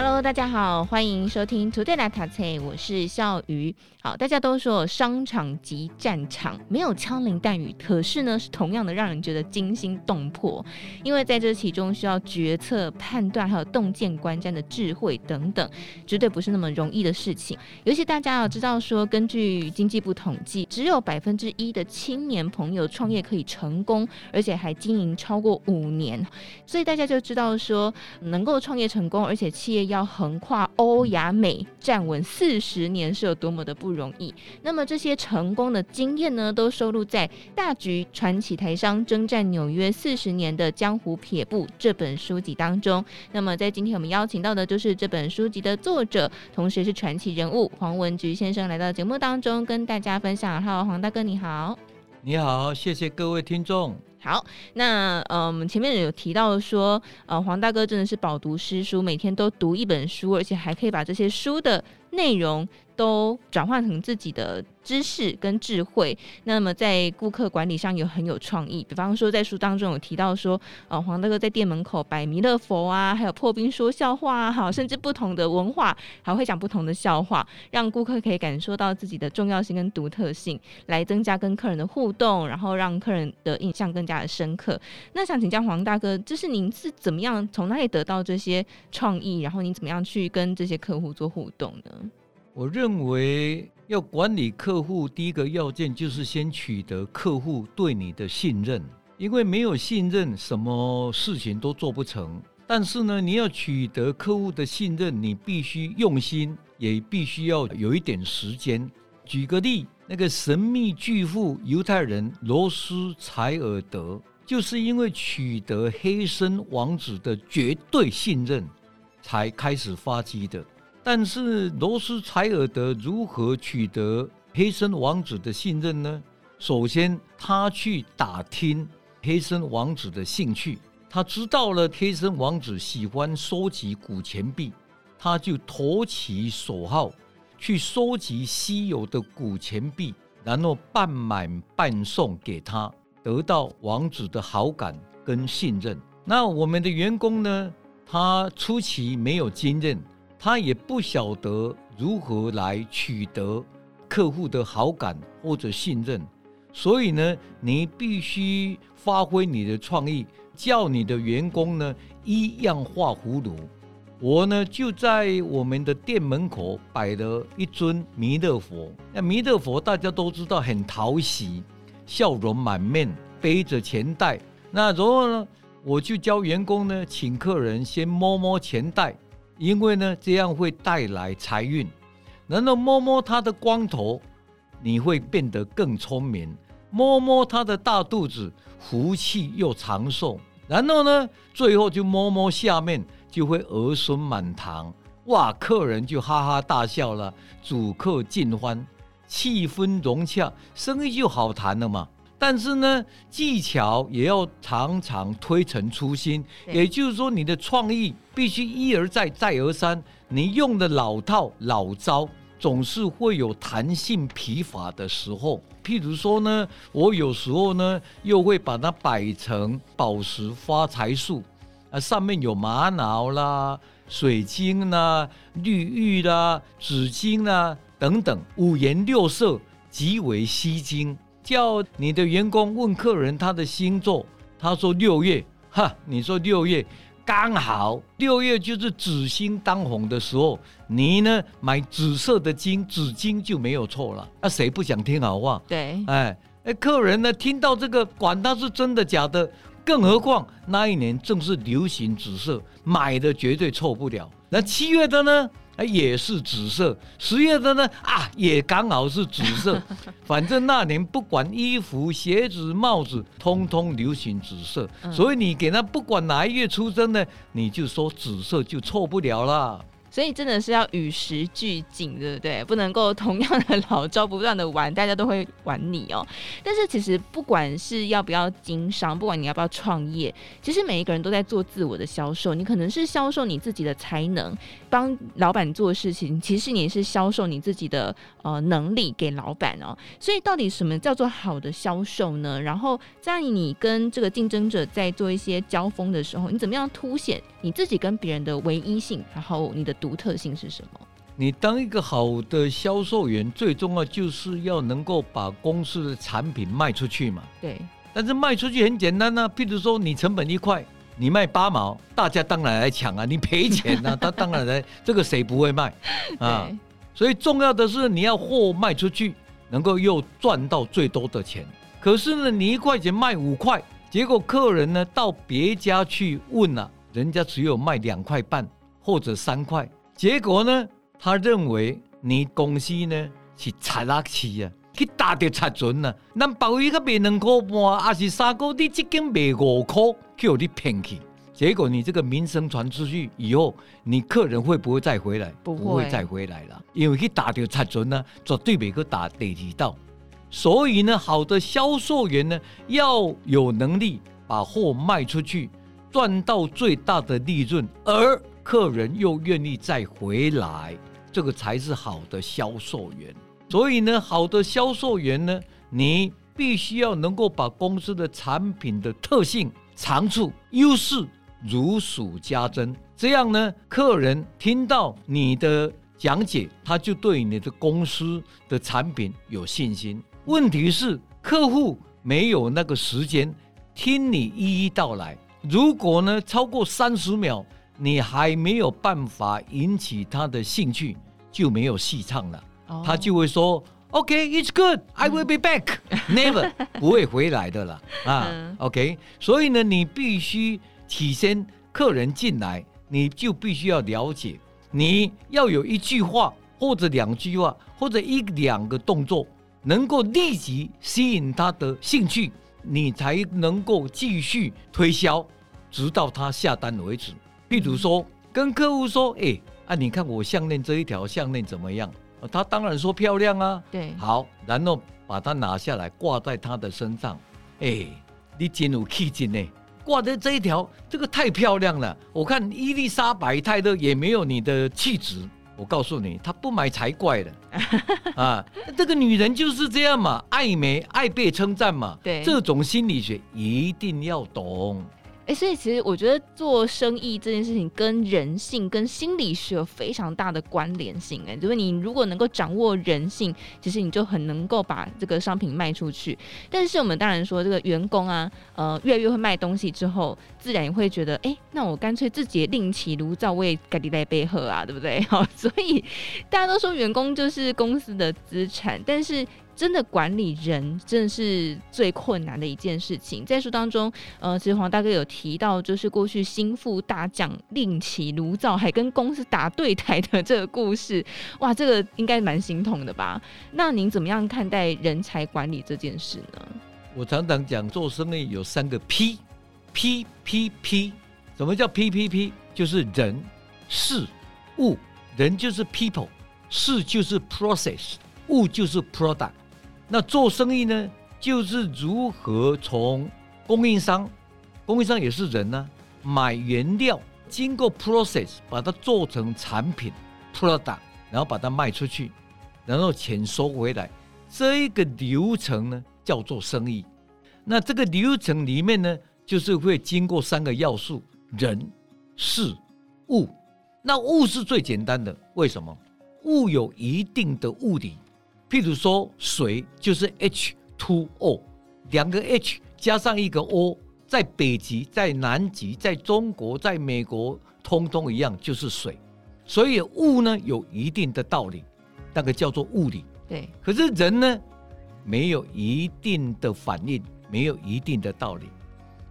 Hello，大家好，欢迎收听 Today 来读册，我是笑鱼。好，大家都说商场即战场，没有枪林弹雨，可是呢，是同样的让人觉得惊心动魄，因为在这其中需要决策、判断，还有洞见观瞻的智慧等等，绝对不是那么容易的事情。尤其大家要知道说，根据经济部统计，只有百分之一的青年朋友创业可以成功，而且还经营超过五年，所以大家就知道说，能够创业成功，而且企业要横跨欧亚美站稳四十年是有多么的不容易。那么这些成功的经验呢，都收录在《大局传奇台商征战纽约四十年的江湖撇步》这本书籍当中。那么在今天我们邀请到的就是这本书籍的作者，同时是传奇人物黄文菊先生来到节目当中跟大家分享。Hello，黄大哥你好。你好，谢谢各位听众。好，那呃，我们前面有提到说，呃，黄大哥真的是饱读诗书，每天都读一本书，而且还可以把这些书的内容都转换成自己的知识跟智慧，那么在顾客管理上有很有创意。比方说，在书当中有提到说，呃，黄大哥在店门口摆弥勒佛啊，还有破冰说笑话啊，好，甚至不同的文化还会讲不同的笑话，让顾客可以感受到自己的重要性跟独特性，来增加跟客人的互动，然后让客人的印象更加的深刻。那想请教黄大哥，就是您是怎么样从哪里得到这些创意，然后您怎么样去跟这些客户做互动呢？我认为要管理客户，第一个要件就是先取得客户对你的信任，因为没有信任，什么事情都做不成。但是呢，你要取得客户的信任，你必须用心，也必须要有一点时间。举个例，那个神秘巨富犹太人罗斯柴尔德，就是因为取得黑森王子的绝对信任，才开始发迹的。但是罗斯柴尔德如何取得黑森王子的信任呢？首先，他去打听黑森王子的兴趣，他知道了黑森王子喜欢收集古钱币，他就投其所好去收集稀有的古钱币，然后半买半送给他，得到王子的好感跟信任。那我们的员工呢？他初期没有经验。他也不晓得如何来取得客户的好感或者信任，所以呢，你必须发挥你的创意，叫你的员工呢一样画葫芦。我呢就在我们的店门口摆了一尊弥勒佛。那弥勒佛大家都知道很讨喜，笑容满面，背着钱袋。那然后呢，我就教员工呢，请客人先摸摸钱袋。因为呢，这样会带来财运。然后摸摸他的光头，你会变得更聪明；摸摸他的大肚子，福气又长寿。然后呢，最后就摸摸下面，就会儿孙满堂。哇，客人就哈哈大笑了，主客尽欢，气氛融洽，生意就好谈了嘛。但是呢，技巧也要常常推陈出新，也就是说，你的创意必须一而再、再而三。你用的老套、老招，总是会有弹性疲乏的时候。譬如说呢，我有时候呢，又会把它摆成宝石发财树，啊，上面有玛瑙啦、水晶啦、绿玉啦、紫金啦等等，五颜六色，极为吸睛。叫你的员工问客人他的星座，他说六月，哈，你说六月刚好，六月就是紫星当红的时候，你呢买紫色的金，紫金就没有错了。那、啊、谁不想听好话？对，哎哎，客人呢听到这个，管他是真的假的，更何况那一年正是流行紫色，买的绝对错不了。那七月的呢？也是紫色，十月的呢啊，也刚好是紫色。反正那年不管衣服、鞋子、帽子，通通流行紫色。所以你给他不管哪一月出生呢，你就说紫色就错不了了。所以真的是要与时俱进，对不对？不能够同样的老招不断的玩，大家都会玩你哦。但是其实不管是要不要经商，不管你要不要创业，其实每一个人都在做自我的销售。你可能是销售你自己的才能，帮老板做事情，其实你是销售你自己的呃能力给老板哦。所以到底什么叫做好的销售呢？然后在你跟这个竞争者在做一些交锋的时候，你怎么样凸显你自己跟别人的唯一性？然后你的独特性是什么？你当一个好的销售员，最重要就是要能够把公司的产品卖出去嘛。对。但是卖出去很简单呢、啊，譬如说你成本一块，你卖八毛，大家当然来抢啊。你赔钱啊，他当然来，这个谁不会卖 啊？所以重要的是你要货卖出去，能够又赚到最多的钱。可是呢，你一块钱卖五块，结果客人呢到别家去问了、啊，人家只有卖两块半或者三块，结果呢？他认为你公司呢是贼拉气啊，去打掉贼准啊。咱鲍鱼个卖两块半，还是三个，你这间卖五块，叫你骗去。结果你这个名声传出去以后，你客人会不会再回来？不会，不会再回来了，因为去打掉贼准呢，绝对没去打第二道。所以呢，好的销售员呢，要有能力把货卖出去，赚到最大的利润，而客人又愿意再回来。这个才是好的销售员。所以呢，好的销售员呢，你必须要能够把公司的产品的特性、长处、优势如数家珍。这样呢，客人听到你的讲解，他就对你的公司的产品有信心。问题是，客户没有那个时间听你一一道来。如果呢，超过三十秒，你还没有办法引起他的兴趣，就没有戏唱了。Oh. 他就会说：“OK，it's good，I will be back，never 不会回来的了。”啊，OK。所以呢，你必须起身客人进来，你就必须要了解，你要有一句话或者两句话或者一两个动作，能够立即吸引他的兴趣，你才能够继续推销，直到他下单为止。譬如说，跟客户说：“哎，啊，你看我项链这一条项链怎么样？”他当然说漂亮啊。对，好，然后把它拿下来挂在他的身上。哎，你真有气质呢，挂在这一条，这个太漂亮了。我看伊丽莎白泰勒也没有你的气质。我告诉你，她不买才怪了。啊，这个女人就是这样嘛，爱美，爱被称赞嘛。对，这种心理学一定要懂。哎，所以其实我觉得做生意这件事情跟人性、跟心理是有非常大的关联性。哎，就是你如果能够掌握人性，其实你就很能够把这个商品卖出去。但是我们当然说，这个员工啊，呃，越来越会卖东西之后，自然也会觉得，哎，那我干脆自己另起炉灶，我也自己来背喝啊，对不对？好，所以大家都说员工就是公司的资产，但是。真的管理人真的是最困难的一件事情。在书当中，呃，其实黄大哥有提到，就是过去心腹大将另起炉灶，还跟公司打对台的这个故事。哇，这个应该蛮心痛的吧？那您怎么样看待人才管理这件事呢？我常常讲，做生意有三个 P，P P P。什么叫 P P P？就是人、事、物。人就是 people，事就是 process，物就是 product。那做生意呢，就是如何从供应商，供应商也是人呢、买原料，经过 process 把它做成产品 product，然后把它卖出去，然后钱收回来，这一个流程呢叫做生意。那这个流程里面呢，就是会经过三个要素：人、事、物。那物是最简单的，为什么？物有一定的物理。譬如说，水就是 H2O，两个 H 加上一个 O，在北极、在南极、在中国、在美国，通通一样，就是水。所以物呢有一定的道理，那个叫做物理。对。可是人呢，没有一定的反应，没有一定的道理。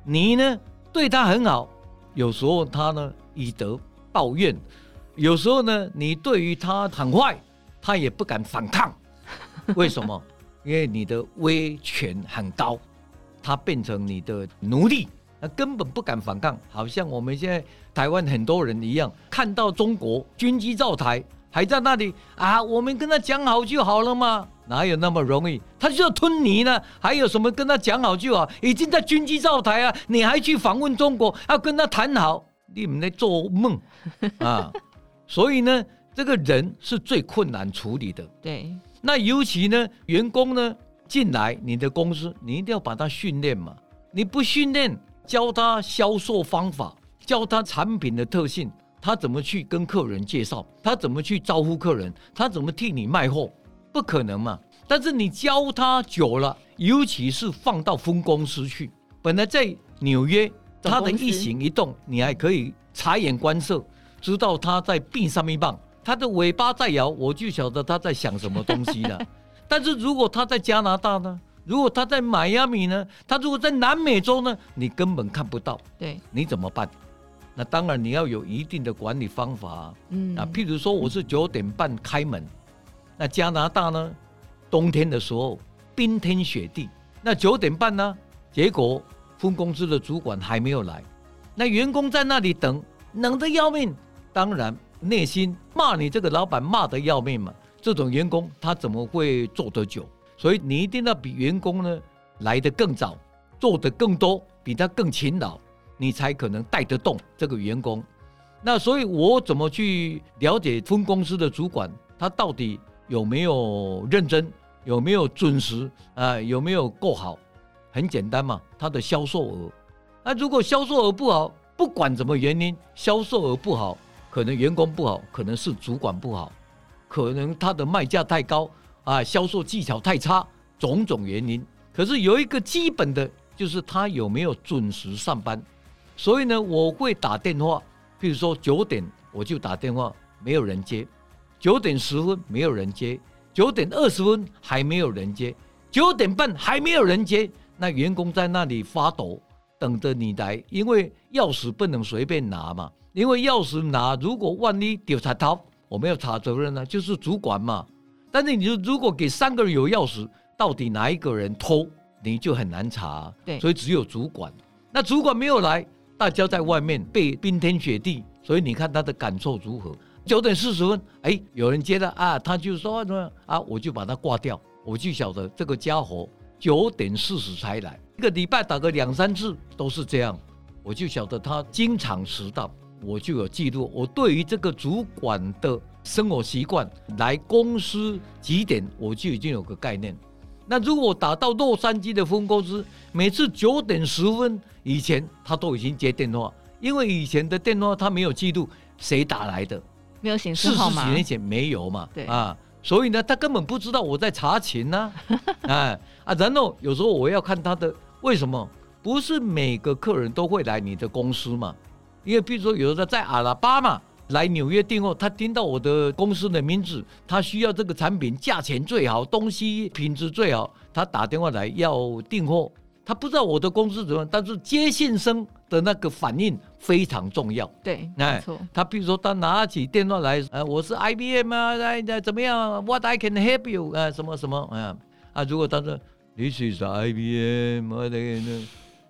你呢对他很好，有时候他呢以德报怨，有时候呢你对于他很坏，他也不敢反抗。为什么？因为你的威权很高，他变成你的奴隶，那根本不敢反抗，好像我们现在台湾很多人一样，看到中国军机造台，还在那里啊，我们跟他讲好就好了吗？哪有那么容易？他就要吞你呢？还有什么跟他讲好就好？已经在军机造台啊，你还去访问中国，要跟他谈好？你们在做梦 啊！所以呢，这个人是最困难处理的。对，那尤其呢，员工呢进来你的公司，你一定要把他训练嘛，你不训练。教他销售方法，教他产品的特性，他怎么去跟客人介绍，他怎么去招呼客人，他怎么替你卖货，不可能嘛。但是你教他久了，尤其是放到分公司去，本来在纽约，他的一行一动，你还可以察言观色，知道他在变什么棒，他的尾巴在摇，我就晓得他在想什么东西了。但是如果他在加拿大呢？如果他在迈阿密呢？他如果在南美洲呢？你根本看不到。对，你怎么办？那当然你要有一定的管理方法。嗯，啊，譬如说我是九点半开门，那加拿大呢？冬天的时候冰天雪地，那九点半呢？结果分公司的主管还没有来，那员工在那里等，冷得要命。当然内心骂你这个老板骂得要命嘛。这种员工他怎么会做得久？所以你一定要比员工呢来得更早，做得更多，比他更勤劳，你才可能带得动这个员工。那所以，我怎么去了解分公司的主管，他到底有没有认真，有没有准时啊、有没有够好？很简单嘛，他的销售额。那如果销售额不好，不管什么原因，销售额不好，可能员工不好，可能是主管不好，可能他的卖价太高。啊，销售技巧太差，种种原因。可是有一个基本的，就是他有没有准时上班。所以呢，我会打电话，譬如说九点我就打电话，没有人接；九点十分没有人接；九点二十分还没有人接；九点半还没有人接。那员工在那里发抖，等着你来，因为钥匙不能随便拿嘛。因为钥匙拿，如果万一丢查到，我没有查责任呢，就是主管嘛。但是你就如果给三个人有钥匙，到底哪一个人偷，你就很难查啊。对，所以只有主管。那主管没有来，大家在外面被冰天雪地，所以你看他的感受如何？九点四十分，哎，有人接了啊，他就说什么啊，我就把他挂掉，我就晓得这个家伙九点四十才来，一个礼拜打个两三次都是这样，我就晓得他经常迟到，我就有记录。我对于这个主管的。生活习惯来公司几点，我就已经有个概念。那如果我打到洛杉矶的分公司，每次九点十分以前，他都已经接电话，因为以前的电话他没有记录谁打来的，没有显示号码。四十几年前没有嘛？对啊，所以呢，他根本不知道我在查勤呢、啊。啊 啊，然后有时候我要看他的，为什么不是每个客人都会来你的公司嘛？因为比如说有的在阿拉巴马。来纽约订货，他听到我的公司的名字，他需要这个产品，价钱最好，东西品质最好，他打电话来要订货，他不知道我的公司怎么样，但是接线生的那个反应非常重要。对，哎，没错。他比如说他拿起电话来，呃，我是 IBM 啊，怎么样？What I can help you？啊，什么什么？啊啊，如果他说 This is IBM，我的呢，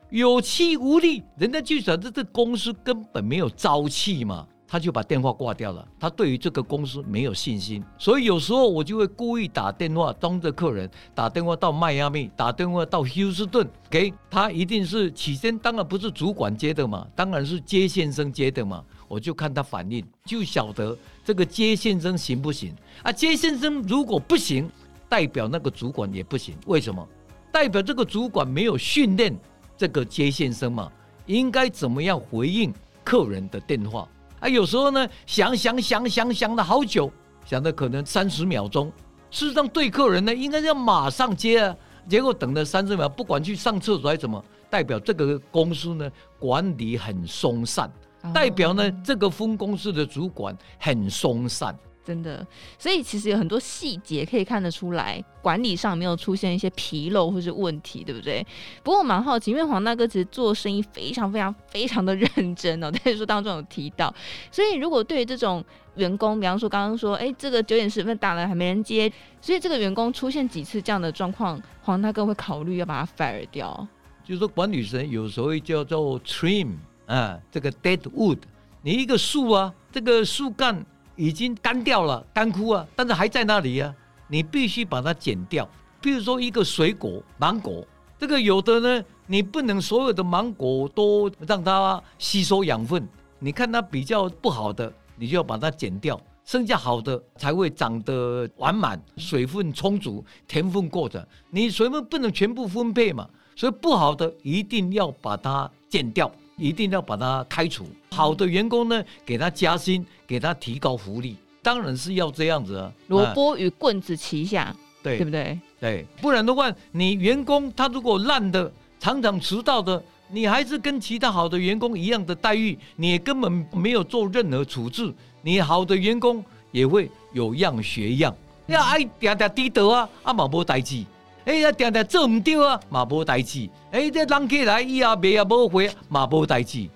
有气无力，人家就想这这公司根本没有朝气嘛。他就把电话挂掉了，他对于这个公司没有信心，所以有时候我就会故意打电话装着客人，打电话到迈阿密，打电话到休斯顿，给他一定是起先当然不是主管接的嘛，当然是接线生接的嘛，我就看他反应，就晓得这个接线生行不行啊？接线生如果不行，代表那个主管也不行，为什么？代表这个主管没有训练这个接线生嘛，应该怎么样回应客人的电话？啊，有时候呢，想想想想想了好久，想的可能三十秒钟。事实上，对客人呢，应该要马上接啊。结果等了三十秒，不管去上厕所还是怎么，代表这个公司呢，管理很松散，代表呢，这个分公司的主管很松散。真的，所以其实有很多细节可以看得出来，管理上没有出现一些纰漏或是问题，对不对？不过我蛮好奇，因为黄大哥其实做生意非常非常非常的 认真哦，在书当中有提到。所以如果对于这种员工，比方说刚刚说，哎，这个九点十分打了还没人接，所以这个员工出现几次这样的状况，黄大哥会考虑要把他 fire 掉。就是说管理层有时候叫做 trim 啊，这个 dead wood，你一个树啊，这个树干已经干掉了，干枯啊，但是还在那里啊，你必须把它剪掉。譬如说一个水果，芒果，这个有的呢，你不能所有的芒果都让它吸收养分，你看它比较不好的，你就要把它剪掉。剩下好的才会长得完满，水分充足，甜分过的，你水分不能全部分配嘛，所以不好的一定要把它剪掉，一定要把他开除。好的员工呢，给他加薪，给他提高福利，当然是要这样子啊。萝卜与棍子齐下，对，对不对？对，不然的话，你员工他如果烂的，常常迟到的，你还是跟其他好的员工一样的待遇，你也根本没有做任何处置。你好的员工也会有样学样，要爱点点低头啊，啊嘛无代志，哎呀定定做毋对啊，嘛无代志，哎这人客来伊也卖也无回嘛无代志，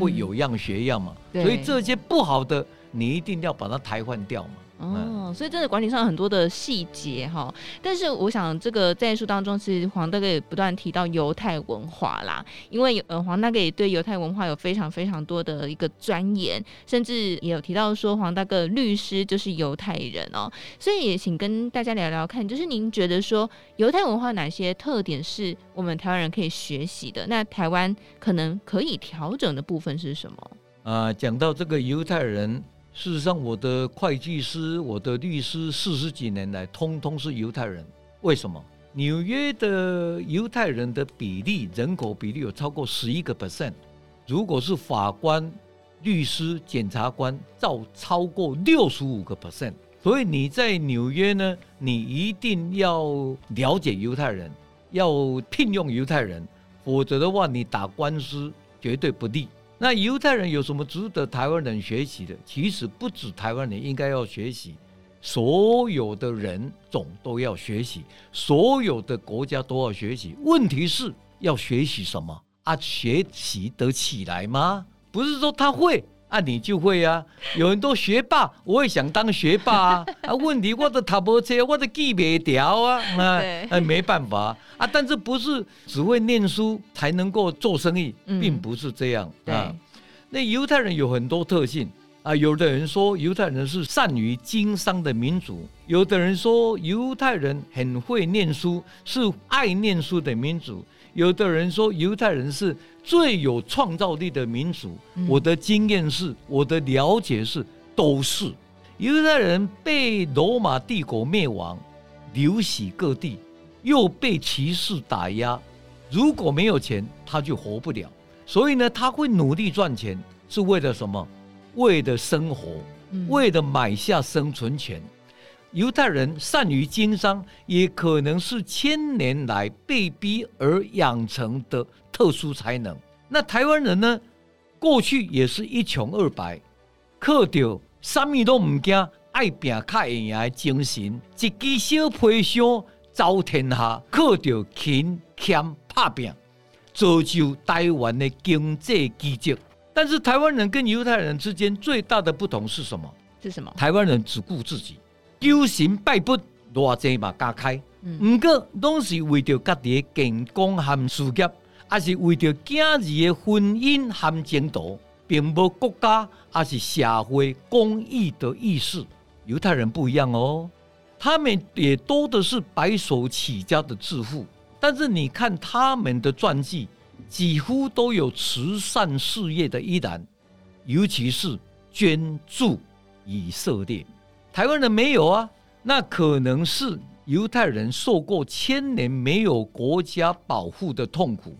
会有样学样嘛，嗯、所以这些不好的你一定要把它汰换掉嘛。哦，所以真的管理上很多的细节哈，但是我想这个在书当中，其实黄大哥也不断提到犹太文化啦，因为呃黄大哥也对犹太文化有非常非常多的一个钻研，甚至也有提到说黄大哥律师就是犹太人哦，所以也请跟大家聊聊看，就是您觉得说犹太文化哪些特点是我们台湾人可以学习的？那台湾可能可以调整的部分是什么？啊，讲到这个犹太人。事实上，我的会计师、我的律师四十几年来，通通是犹太人。为什么？纽约的犹太人的比例，人口比例有超过十一个 percent。如果是法官、律师、检察官，照超过六十五个 percent。所以你在纽约呢，你一定要了解犹太人，要聘用犹太人，否则的话，你打官司绝对不利。那犹太人有什么值得台湾人学习的？其实不止台湾人应该要学习，所有的人种都要学习，所有的国家都要学习。问题是要学习什么啊？学习得起来吗？不是说他会啊，你就会啊。有很多学霸，我也想当学霸啊。啊，问题我的塔博车，我的记不掉啊，啊，哎，没办法。啊，但是不是只会念书才能够做生意，并不是这样、嗯、啊。那犹太人有很多特性啊，有的人说犹太人是善于经商的民族，有的人说犹太人很会念书，是爱念书的民族，有的人说犹太人是最有创造力的民族。嗯、我的经验是，我的了解是，都是犹太人被罗马帝国灭亡，流徙各地。又被歧视打压，如果没有钱，他就活不了。所以呢，他会努力赚钱，是为了什么？为了生活，为了买下生存权。嗯、犹太人善于经商，也可能是千年来被逼而养成的特殊才能。那台湾人呢？过去也是一穷二白，靠着什么都唔惊，爱拼较会赢的精神，一支小皮箱。遭天下，靠着勤俭打拼，造就台湾的经济奇迹。但是台湾人跟犹太人之间最大的不同是什么？是什么？台湾人只顾自己，求神拜佛，偌济嘛加开。唔过拢是为着家己的健康和事业，也是为着今日的婚姻和前途，并无国家也是社会公益的意识。犹太人不一样哦。他们也多的是白手起家的致富，但是你看他们的传记，几乎都有慈善事业的依然，尤其是捐助以色列。台湾人没有啊，那可能是犹太人受过千年没有国家保护的痛苦，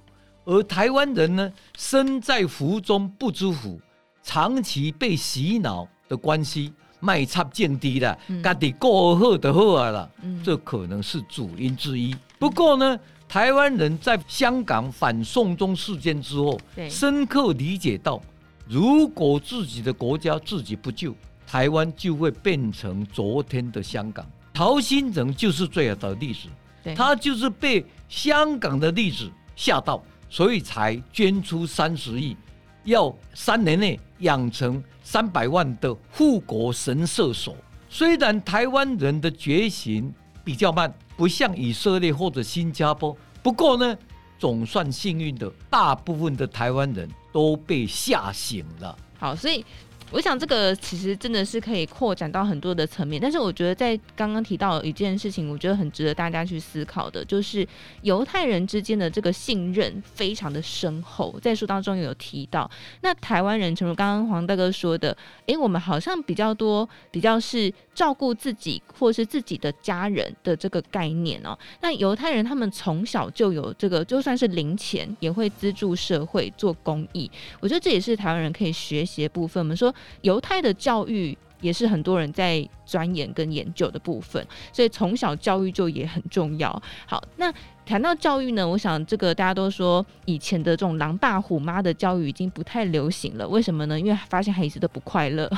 而台湾人呢，身在福中不知福，长期被洗脑的关系。卖插见低了，家己过好的好啊了，嗯、这可能是主因之一。不过呢，台湾人在香港反送中事件之后，深刻理解到，如果自己的国家自己不救，台湾就会变成昨天的香港。陶新城就是最好的例子，他就是被香港的例子吓到，所以才捐出三十亿，要三年内养成。三百万的护国神射手，虽然台湾人的觉醒比较慢，不像以色列或者新加坡，不过呢，总算幸运的，大部分的台湾人都被吓醒了。好，所以。我想这个其实真的是可以扩展到很多的层面，但是我觉得在刚刚提到一件事情，我觉得很值得大家去思考的，就是犹太人之间的这个信任非常的深厚，在书当中有提到。那台湾人，正如刚刚黄大哥说的，诶，我们好像比较多，比较是照顾自己或是自己的家人的这个概念哦。那犹太人他们从小就有这个，就算是零钱也会资助社会做公益，我觉得这也是台湾人可以学习的部分。我们说。犹太的教育也是很多人在钻研跟研究的部分，所以从小教育就也很重要。好，那谈到教育呢，我想这个大家都说以前的这种狼爸虎妈的教育已经不太流行了。为什么呢？因为发现孩子都不快乐。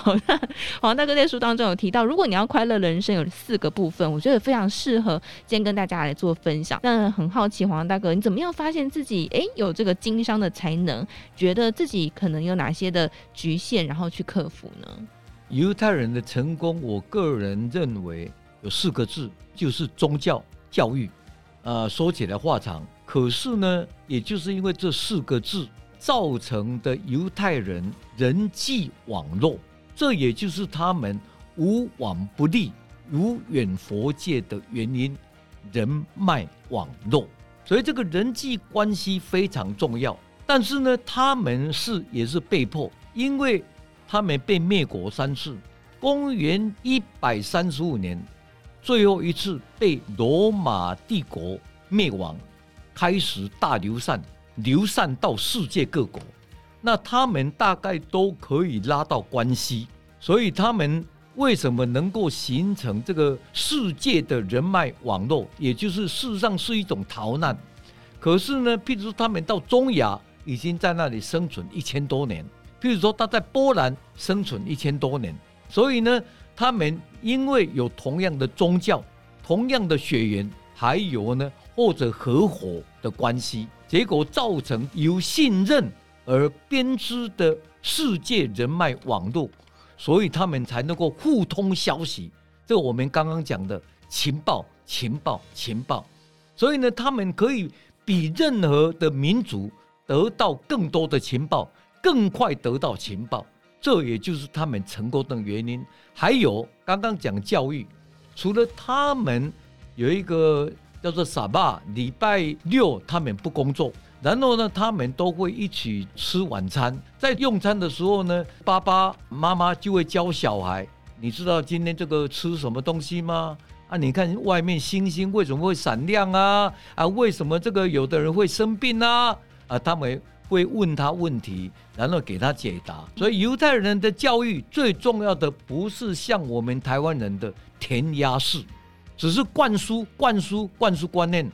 黄大哥在书当中有提到，如果你要快乐人生，有四个部分，我觉得非常适合今天跟大家来做分享。那很好奇，黄大哥，你怎么样发现自己诶有这个经商的才能？觉得自己可能有哪些的局限，然后去克服呢？犹太人的成功，我个人认为有四个字，就是宗教教育。呃，说起来话长，可是呢，也就是因为这四个字造成的犹太人人际网络，这也就是他们无往不利、如远佛界的原因。人脉网络，所以这个人际关系非常重要。但是呢，他们是也是被迫，因为。他们被灭国三次，公元一百三十五年，最后一次被罗马帝国灭亡，开始大流散，流散到世界各国。那他们大概都可以拉到关系，所以他们为什么能够形成这个世界的人脉网络？也就是事实上是一种逃难。可是呢，譬如说他们到中亚，已经在那里生存一千多年。譬如说，他在波兰生存一千多年，所以呢，他们因为有同样的宗教、同样的血缘，还有呢，或者合伙的关系，结果造成由信任而编织的世界人脉网络，所以他们才能够互通消息。这我们刚刚讲的情报、情报、情报，所以呢，他们可以比任何的民族得到更多的情报。更快得到情报，这也就是他们成功的原因。还有刚刚讲教育，除了他们有一个叫做傻爸，礼拜六他们不工作，然后呢，他们都会一起吃晚餐。在用餐的时候呢，爸爸妈妈就会教小孩：“你知道今天这个吃什么东西吗？啊，你看外面星星为什么会闪亮啊？啊，为什么这个有的人会生病啊？啊，他们。”会问他问题，然后给他解答。所以犹太人的教育最重要的不是像我们台湾人的填鸭式，只是灌输、灌输、灌输观念，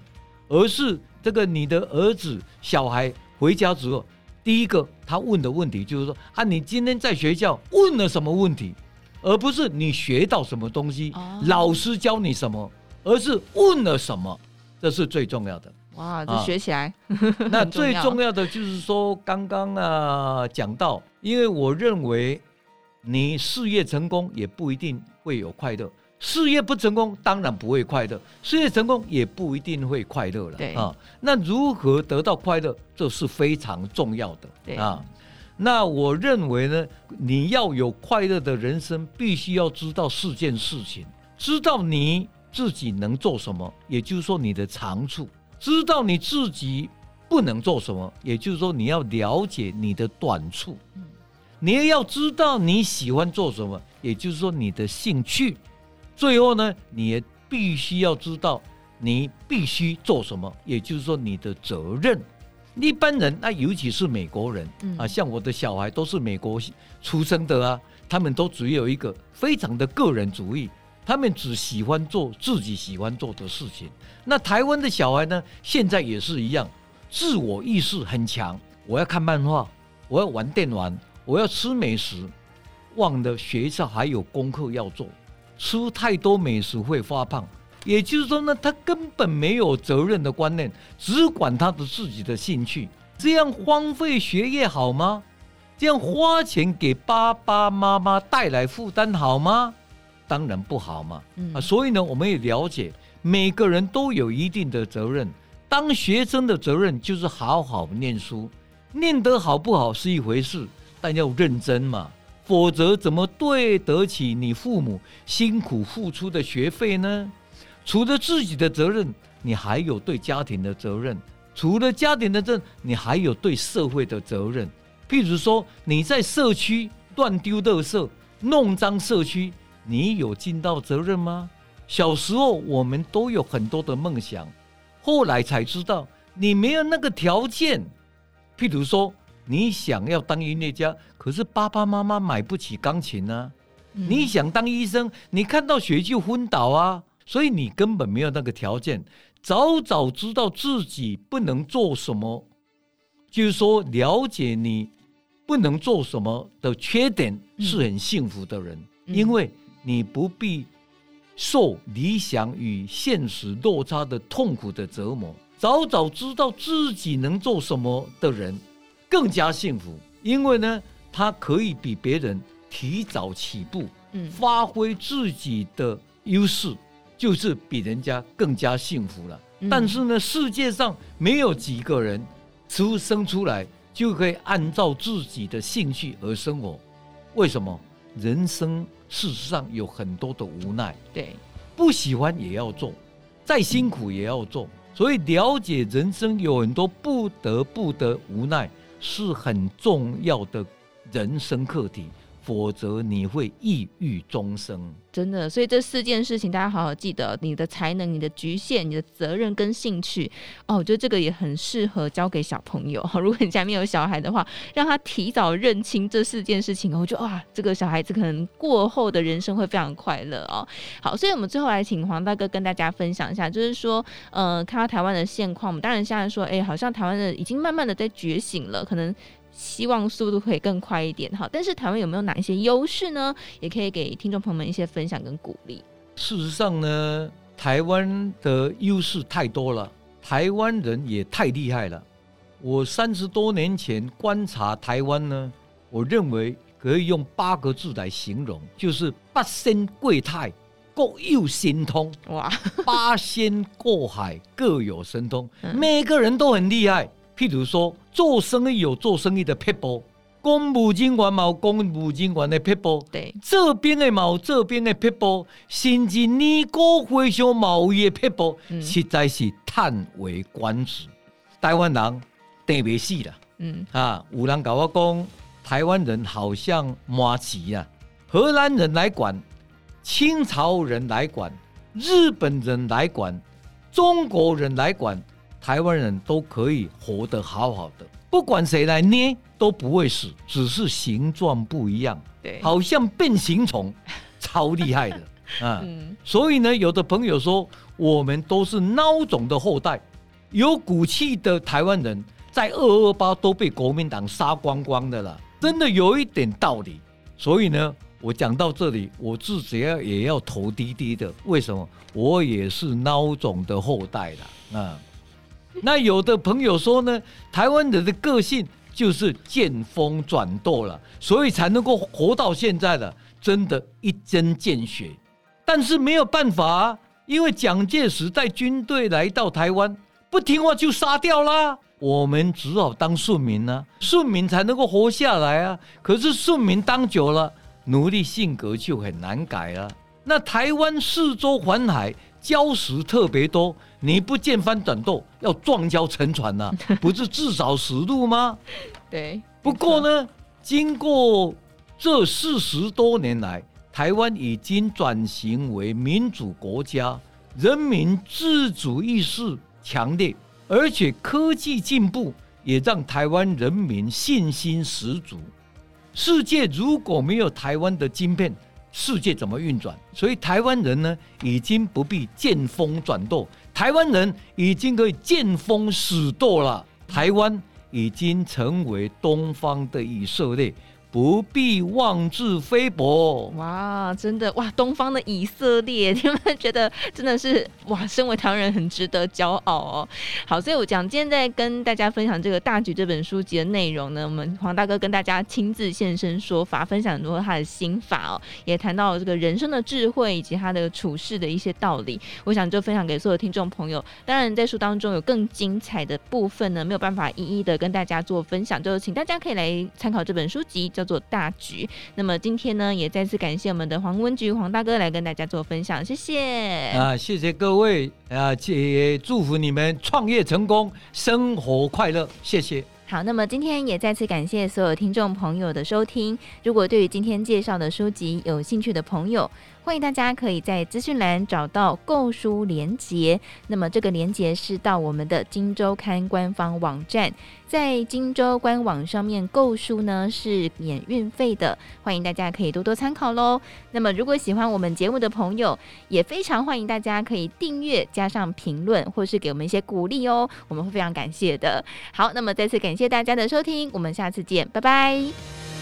而是这个你的儿子、小孩回家之后，第一个他问的问题就是说：啊，你今天在学校问了什么问题？而不是你学到什么东西，老师教你什么，而是问了什么，这是最重要的。哇，这学起来。啊、那最重要的就是说，刚刚啊讲到，因为我认为你事业成功也不一定会有快乐，事业不成功当然不会快乐，事业成功也不一定会快乐了。对啊，那如何得到快乐，这是非常重要的。对啊，那我认为呢，你要有快乐的人生，必须要知道四件事情，知道你自己能做什么，也就是说你的长处。知道你自己不能做什么，也就是说你要了解你的短处，你也要知道你喜欢做什么，也就是说你的兴趣。最后呢，你也必须要知道你必须做什么，也就是说你的责任。一般人，那尤其是美国人啊，像我的小孩都是美国出生的啊，他们都只有一个非常的个人主义。他们只喜欢做自己喜欢做的事情。那台湾的小孩呢？现在也是一样，自我意识很强。我要看漫画，我要玩电玩，我要吃美食，忘了学校还有功课要做。吃太多美食会发胖。也就是说呢，他根本没有责任的观念，只管他的自己的兴趣。这样荒废学业好吗？这样花钱给爸爸妈妈带来负担好吗？当然不好嘛，啊，所以呢，我们也了解每个人都有一定的责任，当学生的责任就是好好念书，念得好不好是一回事，但要认真嘛，否则怎么对得起你父母辛苦付出的学费呢？除了自己的责任，你还有对家庭的责任；除了家庭的责任，你还有对社会的责任。譬如说，你在社区乱丢垃圾，弄脏社区，你有尽到责任吗？小时候我们都有很多的梦想，后来才知道你没有那个条件。譬如说，你想要当音乐家，可是爸爸妈妈买不起钢琴啊；嗯、你想当医生，你看到血就昏倒啊。所以你根本没有那个条件。早早知道自己不能做什么，就是说了解你不能做什么的缺点，是很幸福的人，嗯、因为你不必。受理想与现实落差的痛苦的折磨，早早知道自己能做什么的人，更加幸福。因为呢，他可以比别人提早起步，嗯，发挥自己的优势，就是比人家更加幸福了。嗯、但是呢，世界上没有几个人出生出来就可以按照自己的兴趣而生活。为什么？人生。事实上有很多的无奈，对，不喜欢也要做，再辛苦也要做，所以了解人生有很多不得不的无奈，是很重要的人生课题。否则你会抑郁终生，真的。所以这四件事情大家好好记得：你的才能、你的局限、你的责任跟兴趣。哦，我觉得这个也很适合教给小朋友。如果你家里面有小孩的话，让他提早认清这四件事情，我觉得哇，这个小孩子可能过后的人生会非常快乐哦。好，所以我们最后来请黄大哥跟大家分享一下，就是说，呃，看到台湾的现况，我们当然现在说，哎，好像台湾的已经慢慢的在觉醒了，可能。希望速度可以更快一点哈，但是台湾有没有哪一些优势呢？也可以给听众朋友们一些分享跟鼓励。事实上呢，台湾的优势太多了，台湾人也太厉害了。我三十多年前观察台湾呢，我认为可以用八个字来形容，就是八仙贵泰，各有神通。哇，八仙过海各有神通，嗯、每个人都很厉害。譬如说，做生意有做生意的撇步，公务人员有公务人员的撇步，对，这边的有这边的撇步，甚至你个会商贸易的撇步，嗯、实在是叹为观止。台湾人特别细了，嗯啊，有人跟我讲，台湾人好像麻糬啊，荷兰人来管，清朝人来管，日本人来管，中国人来管。台湾人都可以活得好好的，不管谁来捏都不会死，只是形状不一样。对，好像变形虫，超厉害的 啊！嗯、所以呢，有的朋友说我们都是孬种的后代，有骨气的台湾人在二二八都被国民党杀光光的了，真的有一点道理。所以呢，我讲到这里，我自己要也要头低低的。为什么？我也是孬种的后代了啊！那有的朋友说呢，台湾人的个性就是见风转舵了，所以才能够活到现在的，真的一针见血。但是没有办法啊，因为蒋介石带军队来到台湾，不听话就杀掉啦。我们只好当庶民啊，庶民才能够活下来啊。可是庶民当久了，奴隶性格就很难改了。那台湾四周环海。礁石特别多，你不见翻转舵，要撞礁沉船呐、啊，不是至少十度吗？对。不过呢，经过这四十多年来，台湾已经转型为民主国家，人民自主意识强烈，而且科技进步也让台湾人民信心十足。世界如果没有台湾的晶片，世界怎么运转？所以台湾人呢，已经不必见风转舵，台湾人已经可以见风使舵了。台湾已经成为东方的以色列，不必妄自菲薄。哇，真的哇，东方的以色列，你们觉得真的是哇，身为台湾人很值得骄傲哦。好，所以我讲今天在跟大家分享这个大局这本书籍的内容呢，我们黄大哥跟大家亲自现身说法，分享很多他的心法哦，也谈到了这个人生的智慧以及他的处事的一些道理。我想就分享给所有听众朋友。当然，在书当中有更精彩的部分呢，没有办法一一的跟大家做分享，就请大家可以来参考这本书籍，叫做《大局》。那么今天呢，也再次感谢我们的黄文菊黄大哥来跟大家做分享，谢谢啊，谢谢各位啊，也祝福你们创业成功，生活快乐，谢谢。好，那么今天也再次感谢所有听众朋友的收听。如果对于今天介绍的书籍有兴趣的朋友，欢迎大家可以在资讯栏找到购书连结。那么这个连结是到我们的《今周刊》官方网站，在《今周》官网上面购书呢是免运费的，欢迎大家可以多多参考喽。那么如果喜欢我们节目的朋友，也非常欢迎大家可以订阅加上评论，或是给我们一些鼓励哦，我们会非常感谢的。好，那么再次感谢大家的收听，我们下次见，拜拜。